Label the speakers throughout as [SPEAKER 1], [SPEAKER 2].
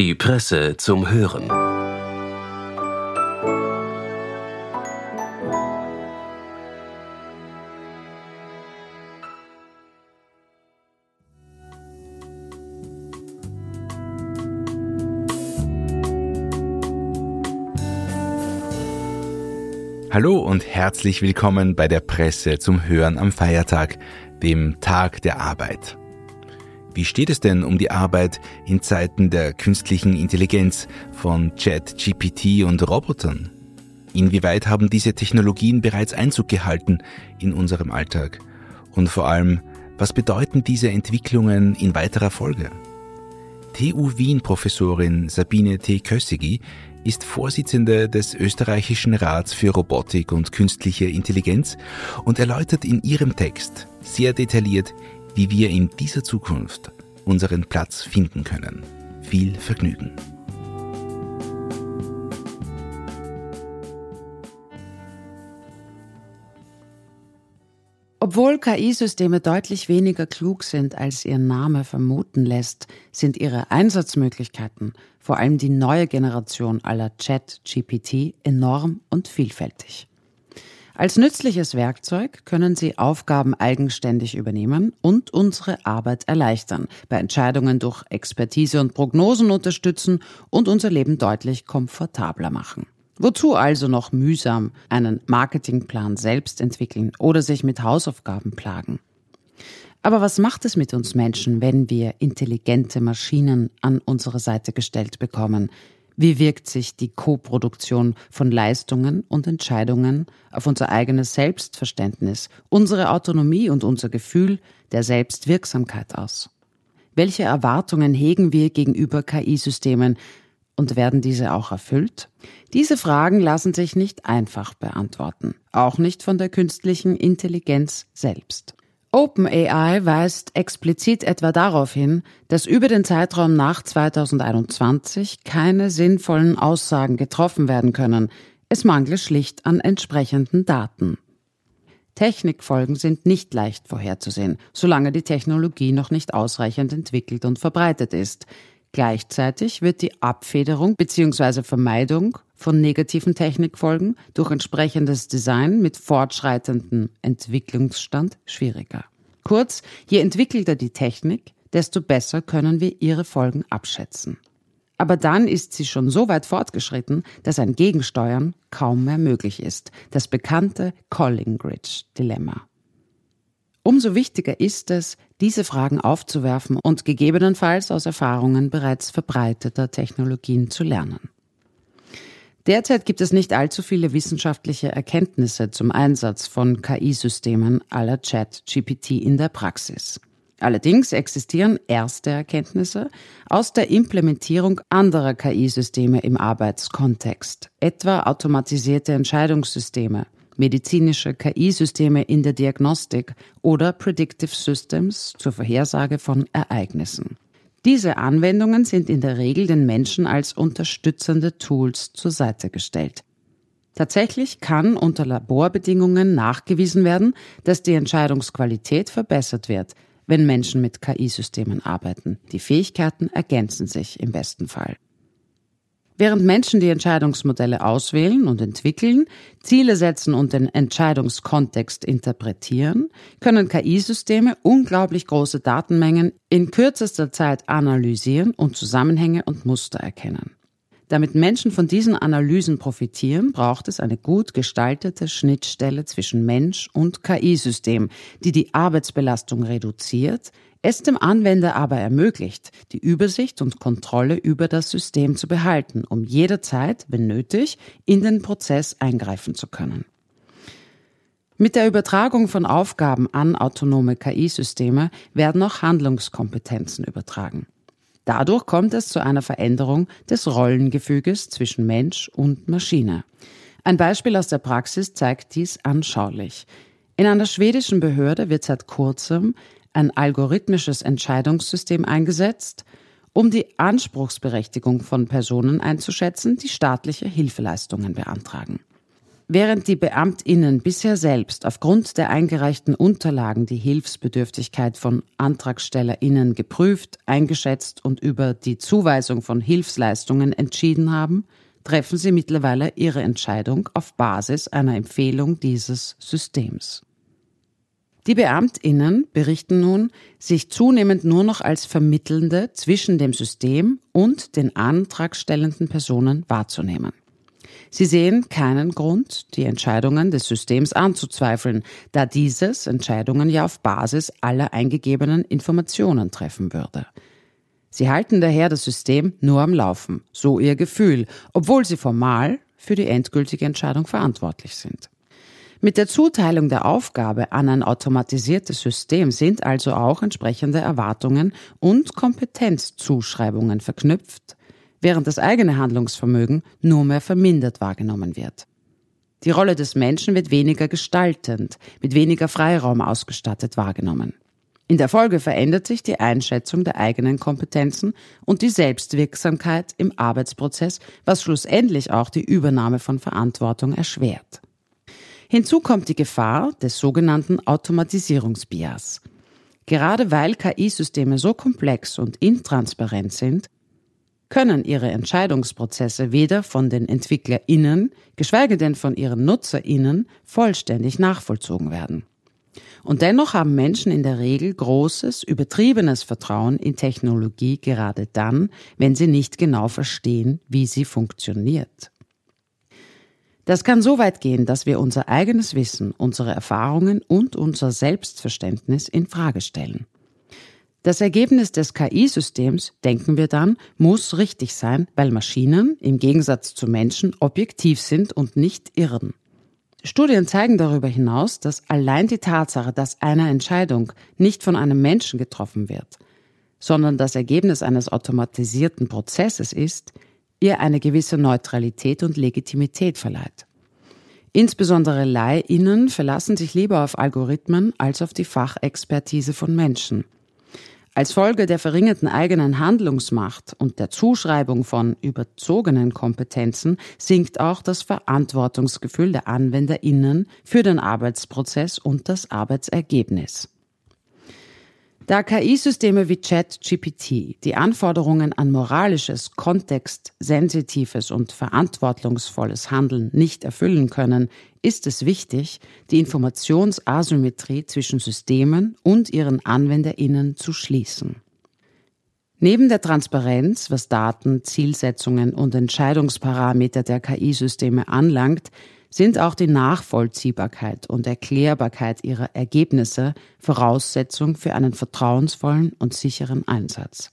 [SPEAKER 1] Die Presse zum Hören.
[SPEAKER 2] Hallo und herzlich willkommen bei der Presse zum Hören am Feiertag, dem Tag der Arbeit. Wie steht es denn um die Arbeit in Zeiten der künstlichen Intelligenz von Chat, GPT und Robotern? Inwieweit haben diese Technologien bereits Einzug gehalten in unserem Alltag? Und vor allem, was bedeuten diese Entwicklungen in weiterer Folge? TU Wien Professorin Sabine T. Kössigi ist Vorsitzende des österreichischen Rats für Robotik und künstliche Intelligenz und erläutert in ihrem Text sehr detailliert, wie wir in dieser Zukunft unseren Platz finden können. Viel Vergnügen.
[SPEAKER 3] Obwohl KI-Systeme deutlich weniger klug sind, als ihr Name vermuten lässt, sind ihre Einsatzmöglichkeiten, vor allem die neue Generation aller Chat-GPT, enorm und vielfältig. Als nützliches Werkzeug können sie Aufgaben eigenständig übernehmen und unsere Arbeit erleichtern, bei Entscheidungen durch Expertise und Prognosen unterstützen und unser Leben deutlich komfortabler machen. Wozu also noch mühsam einen Marketingplan selbst entwickeln oder sich mit Hausaufgaben plagen? Aber was macht es mit uns Menschen, wenn wir intelligente Maschinen an unsere Seite gestellt bekommen? Wie wirkt sich die Koproduktion von Leistungen und Entscheidungen auf unser eigenes Selbstverständnis, unsere Autonomie und unser Gefühl der Selbstwirksamkeit aus? Welche Erwartungen hegen wir gegenüber KI-Systemen, und werden diese auch erfüllt? Diese Fragen lassen sich nicht einfach beantworten, auch nicht von der künstlichen Intelligenz selbst. OpenAI weist explizit etwa darauf hin, dass über den Zeitraum nach 2021 keine sinnvollen Aussagen getroffen werden können. Es mangle schlicht an entsprechenden Daten. Technikfolgen sind nicht leicht vorherzusehen, solange die Technologie noch nicht ausreichend entwickelt und verbreitet ist. Gleichzeitig wird die Abfederung bzw. Vermeidung von negativen Technikfolgen durch entsprechendes Design mit fortschreitendem Entwicklungsstand schwieriger. Kurz, je entwickelter die Technik, desto besser können wir ihre Folgen abschätzen. Aber dann ist sie schon so weit fortgeschritten, dass ein Gegensteuern kaum mehr möglich ist. Das bekannte Collingridge-Dilemma. Umso wichtiger ist es, diese Fragen aufzuwerfen und gegebenenfalls aus Erfahrungen bereits verbreiteter Technologien zu lernen. Derzeit gibt es nicht allzu viele wissenschaftliche Erkenntnisse zum Einsatz von KI-Systemen aller Chat-GPT in der Praxis. Allerdings existieren erste Erkenntnisse aus der Implementierung anderer KI-Systeme im Arbeitskontext, etwa automatisierte Entscheidungssysteme, medizinische KI-Systeme in der Diagnostik oder Predictive Systems zur Vorhersage von Ereignissen. Diese Anwendungen sind in der Regel den Menschen als unterstützende Tools zur Seite gestellt. Tatsächlich kann unter Laborbedingungen nachgewiesen werden, dass die Entscheidungsqualität verbessert wird, wenn Menschen mit KI-Systemen arbeiten. Die Fähigkeiten ergänzen sich im besten Fall. Während Menschen die Entscheidungsmodelle auswählen und entwickeln, Ziele setzen und den Entscheidungskontext interpretieren, können KI-Systeme unglaublich große Datenmengen in kürzester Zeit analysieren und Zusammenhänge und Muster erkennen. Damit Menschen von diesen Analysen profitieren, braucht es eine gut gestaltete Schnittstelle zwischen Mensch und KI-System, die die Arbeitsbelastung reduziert, es dem Anwender aber ermöglicht, die Übersicht und Kontrolle über das System zu behalten, um jederzeit, wenn nötig, in den Prozess eingreifen zu können. Mit der Übertragung von Aufgaben an autonome KI-Systeme werden auch Handlungskompetenzen übertragen. Dadurch kommt es zu einer Veränderung des Rollengefüges zwischen Mensch und Maschine. Ein Beispiel aus der Praxis zeigt dies anschaulich. In einer schwedischen Behörde wird seit kurzem ein algorithmisches Entscheidungssystem eingesetzt, um die Anspruchsberechtigung von Personen einzuschätzen, die staatliche Hilfeleistungen beantragen. Während die Beamtinnen bisher selbst aufgrund der eingereichten Unterlagen die Hilfsbedürftigkeit von Antragstellerinnen geprüft, eingeschätzt und über die Zuweisung von Hilfsleistungen entschieden haben, treffen sie mittlerweile ihre Entscheidung auf Basis einer Empfehlung dieses Systems. Die Beamtinnen berichten nun, sich zunehmend nur noch als Vermittelnde zwischen dem System und den antragstellenden Personen wahrzunehmen. Sie sehen keinen Grund, die Entscheidungen des Systems anzuzweifeln, da dieses Entscheidungen ja auf Basis aller eingegebenen Informationen treffen würde. Sie halten daher das System nur am Laufen, so ihr Gefühl, obwohl sie formal für die endgültige Entscheidung verantwortlich sind. Mit der Zuteilung der Aufgabe an ein automatisiertes System sind also auch entsprechende Erwartungen und Kompetenzzuschreibungen verknüpft, während das eigene Handlungsvermögen nur mehr vermindert wahrgenommen wird. Die Rolle des Menschen wird weniger gestaltend, mit weniger Freiraum ausgestattet wahrgenommen. In der Folge verändert sich die Einschätzung der eigenen Kompetenzen und die Selbstwirksamkeit im Arbeitsprozess, was schlussendlich auch die Übernahme von Verantwortung erschwert. Hinzu kommt die Gefahr des sogenannten Automatisierungsbias. Gerade weil KI-Systeme so komplex und intransparent sind, können ihre Entscheidungsprozesse weder von den EntwicklerInnen, geschweige denn von ihren NutzerInnen vollständig nachvollzogen werden. Und dennoch haben Menschen in der Regel großes, übertriebenes Vertrauen in Technologie gerade dann, wenn sie nicht genau verstehen, wie sie funktioniert. Das kann so weit gehen, dass wir unser eigenes Wissen, unsere Erfahrungen und unser Selbstverständnis in Frage stellen. Das Ergebnis des KI-Systems, denken wir dann, muss richtig sein, weil Maschinen im Gegensatz zu Menschen objektiv sind und nicht irren. Studien zeigen darüber hinaus, dass allein die Tatsache, dass eine Entscheidung nicht von einem Menschen getroffen wird, sondern das Ergebnis eines automatisierten Prozesses ist, ihr eine gewisse Neutralität und Legitimität verleiht. Insbesondere Leihinnen verlassen sich lieber auf Algorithmen als auf die Fachexpertise von Menschen. Als Folge der verringerten eigenen Handlungsmacht und der Zuschreibung von überzogenen Kompetenzen sinkt auch das Verantwortungsgefühl der Anwenderinnen für den Arbeitsprozess und das Arbeitsergebnis. Da KI-Systeme wie ChatGPT die Anforderungen an moralisches, kontextsensitives und verantwortungsvolles Handeln nicht erfüllen können, ist es wichtig, die Informationsasymmetrie zwischen Systemen und ihren Anwenderinnen zu schließen. Neben der Transparenz, was Daten, Zielsetzungen und Entscheidungsparameter der KI-Systeme anlangt, sind auch die Nachvollziehbarkeit und Erklärbarkeit ihrer Ergebnisse Voraussetzung für einen vertrauensvollen und sicheren Einsatz.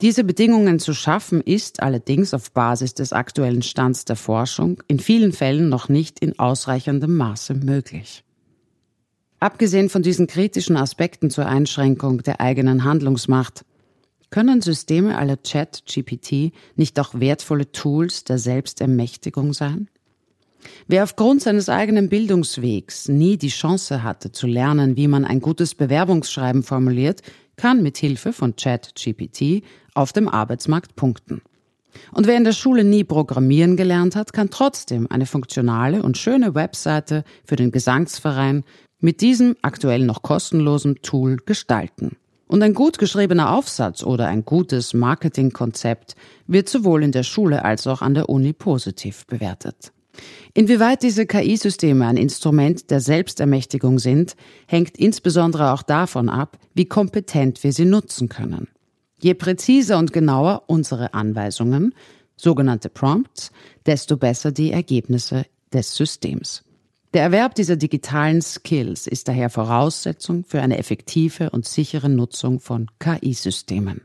[SPEAKER 3] Diese Bedingungen zu schaffen ist allerdings auf Basis des aktuellen Stands der Forschung in vielen Fällen noch nicht in ausreichendem Maße möglich. Abgesehen von diesen kritischen Aspekten zur Einschränkung der eigenen Handlungsmacht, können Systeme aller Chat-GPT nicht auch wertvolle Tools der Selbstermächtigung sein? Wer aufgrund seines eigenen Bildungswegs nie die Chance hatte zu lernen, wie man ein gutes Bewerbungsschreiben formuliert, kann mit Hilfe von ChatGPT auf dem Arbeitsmarkt punkten. Und wer in der Schule nie Programmieren gelernt hat, kann trotzdem eine funktionale und schöne Webseite für den Gesangsverein mit diesem aktuell noch kostenlosen Tool gestalten. Und ein gut geschriebener Aufsatz oder ein gutes Marketingkonzept wird sowohl in der Schule als auch an der Uni positiv bewertet. Inwieweit diese KI-Systeme ein Instrument der Selbstermächtigung sind, hängt insbesondere auch davon ab, wie kompetent wir sie nutzen können. Je präziser und genauer unsere Anweisungen, sogenannte Prompts, desto besser die Ergebnisse des Systems. Der Erwerb dieser digitalen Skills ist daher Voraussetzung für eine effektive und sichere Nutzung von KI-Systemen.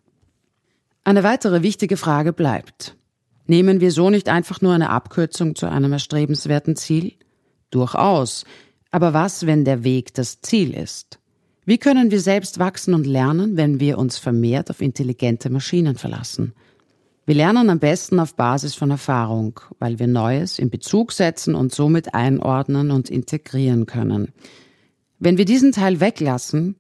[SPEAKER 3] Eine weitere wichtige Frage bleibt, Nehmen wir so nicht einfach nur eine Abkürzung zu einem erstrebenswerten Ziel? Durchaus. Aber was, wenn der Weg das Ziel ist? Wie können wir selbst wachsen und lernen, wenn wir uns vermehrt auf intelligente Maschinen verlassen? Wir lernen am besten auf Basis von Erfahrung, weil wir Neues in Bezug setzen und somit einordnen und integrieren können. Wenn wir diesen Teil weglassen,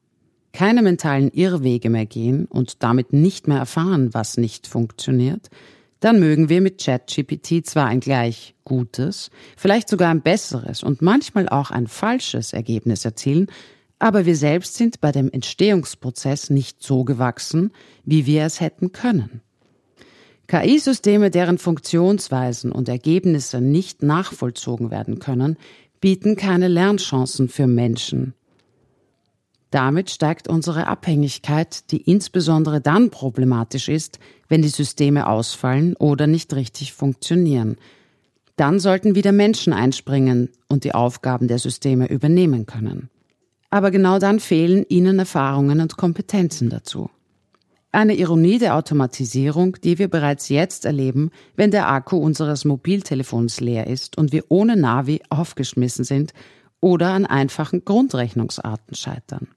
[SPEAKER 3] keine mentalen Irrwege mehr gehen und damit nicht mehr erfahren, was nicht funktioniert, dann mögen wir mit ChatGPT zwar ein gleich gutes, vielleicht sogar ein besseres und manchmal auch ein falsches Ergebnis erzielen, aber wir selbst sind bei dem Entstehungsprozess nicht so gewachsen, wie wir es hätten können. KI-Systeme, deren Funktionsweisen und Ergebnisse nicht nachvollzogen werden können, bieten keine Lernchancen für Menschen. Damit steigt unsere Abhängigkeit, die insbesondere dann problematisch ist, wenn die Systeme ausfallen oder nicht richtig funktionieren. Dann sollten wieder Menschen einspringen und die Aufgaben der Systeme übernehmen können. Aber genau dann fehlen ihnen Erfahrungen und Kompetenzen dazu. Eine Ironie der Automatisierung, die wir bereits jetzt erleben, wenn der Akku unseres Mobiltelefons leer ist und wir ohne Navi aufgeschmissen sind oder an einfachen Grundrechnungsarten scheitern.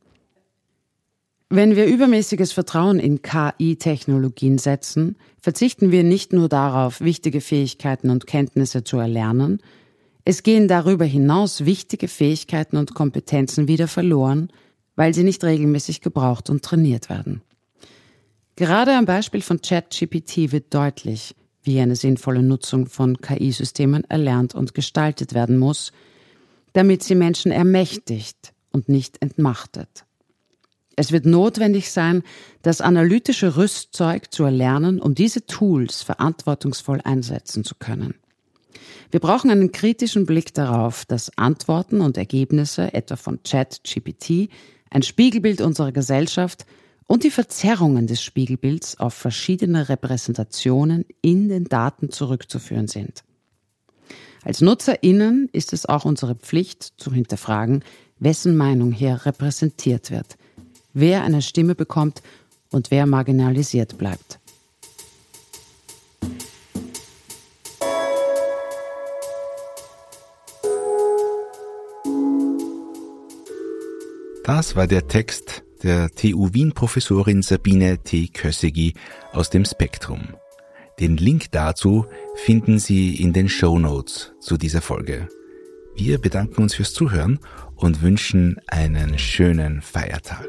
[SPEAKER 3] Wenn wir übermäßiges Vertrauen in KI-Technologien setzen, verzichten wir nicht nur darauf, wichtige Fähigkeiten und Kenntnisse zu erlernen, es gehen darüber hinaus wichtige Fähigkeiten und Kompetenzen wieder verloren, weil sie nicht regelmäßig gebraucht und trainiert werden. Gerade am Beispiel von ChatGPT wird deutlich, wie eine sinnvolle Nutzung von KI-Systemen erlernt und gestaltet werden muss, damit sie Menschen ermächtigt und nicht entmachtet. Es wird notwendig sein, das analytische Rüstzeug zu erlernen, um diese Tools verantwortungsvoll einsetzen zu können. Wir brauchen einen kritischen Blick darauf, dass Antworten und Ergebnisse, etwa von ChatGPT, ein Spiegelbild unserer Gesellschaft und die Verzerrungen des Spiegelbilds auf verschiedene Repräsentationen in den Daten zurückzuführen sind. Als NutzerInnen ist es auch unsere Pflicht zu hinterfragen, wessen Meinung hier repräsentiert wird – wer eine Stimme bekommt und wer marginalisiert bleibt.
[SPEAKER 2] Das war der Text der TU Wien Professorin Sabine T. Kössegi aus dem Spektrum. Den Link dazu finden Sie in den Show Notes zu dieser Folge. Wir bedanken uns fürs Zuhören und wünschen einen schönen Feiertag.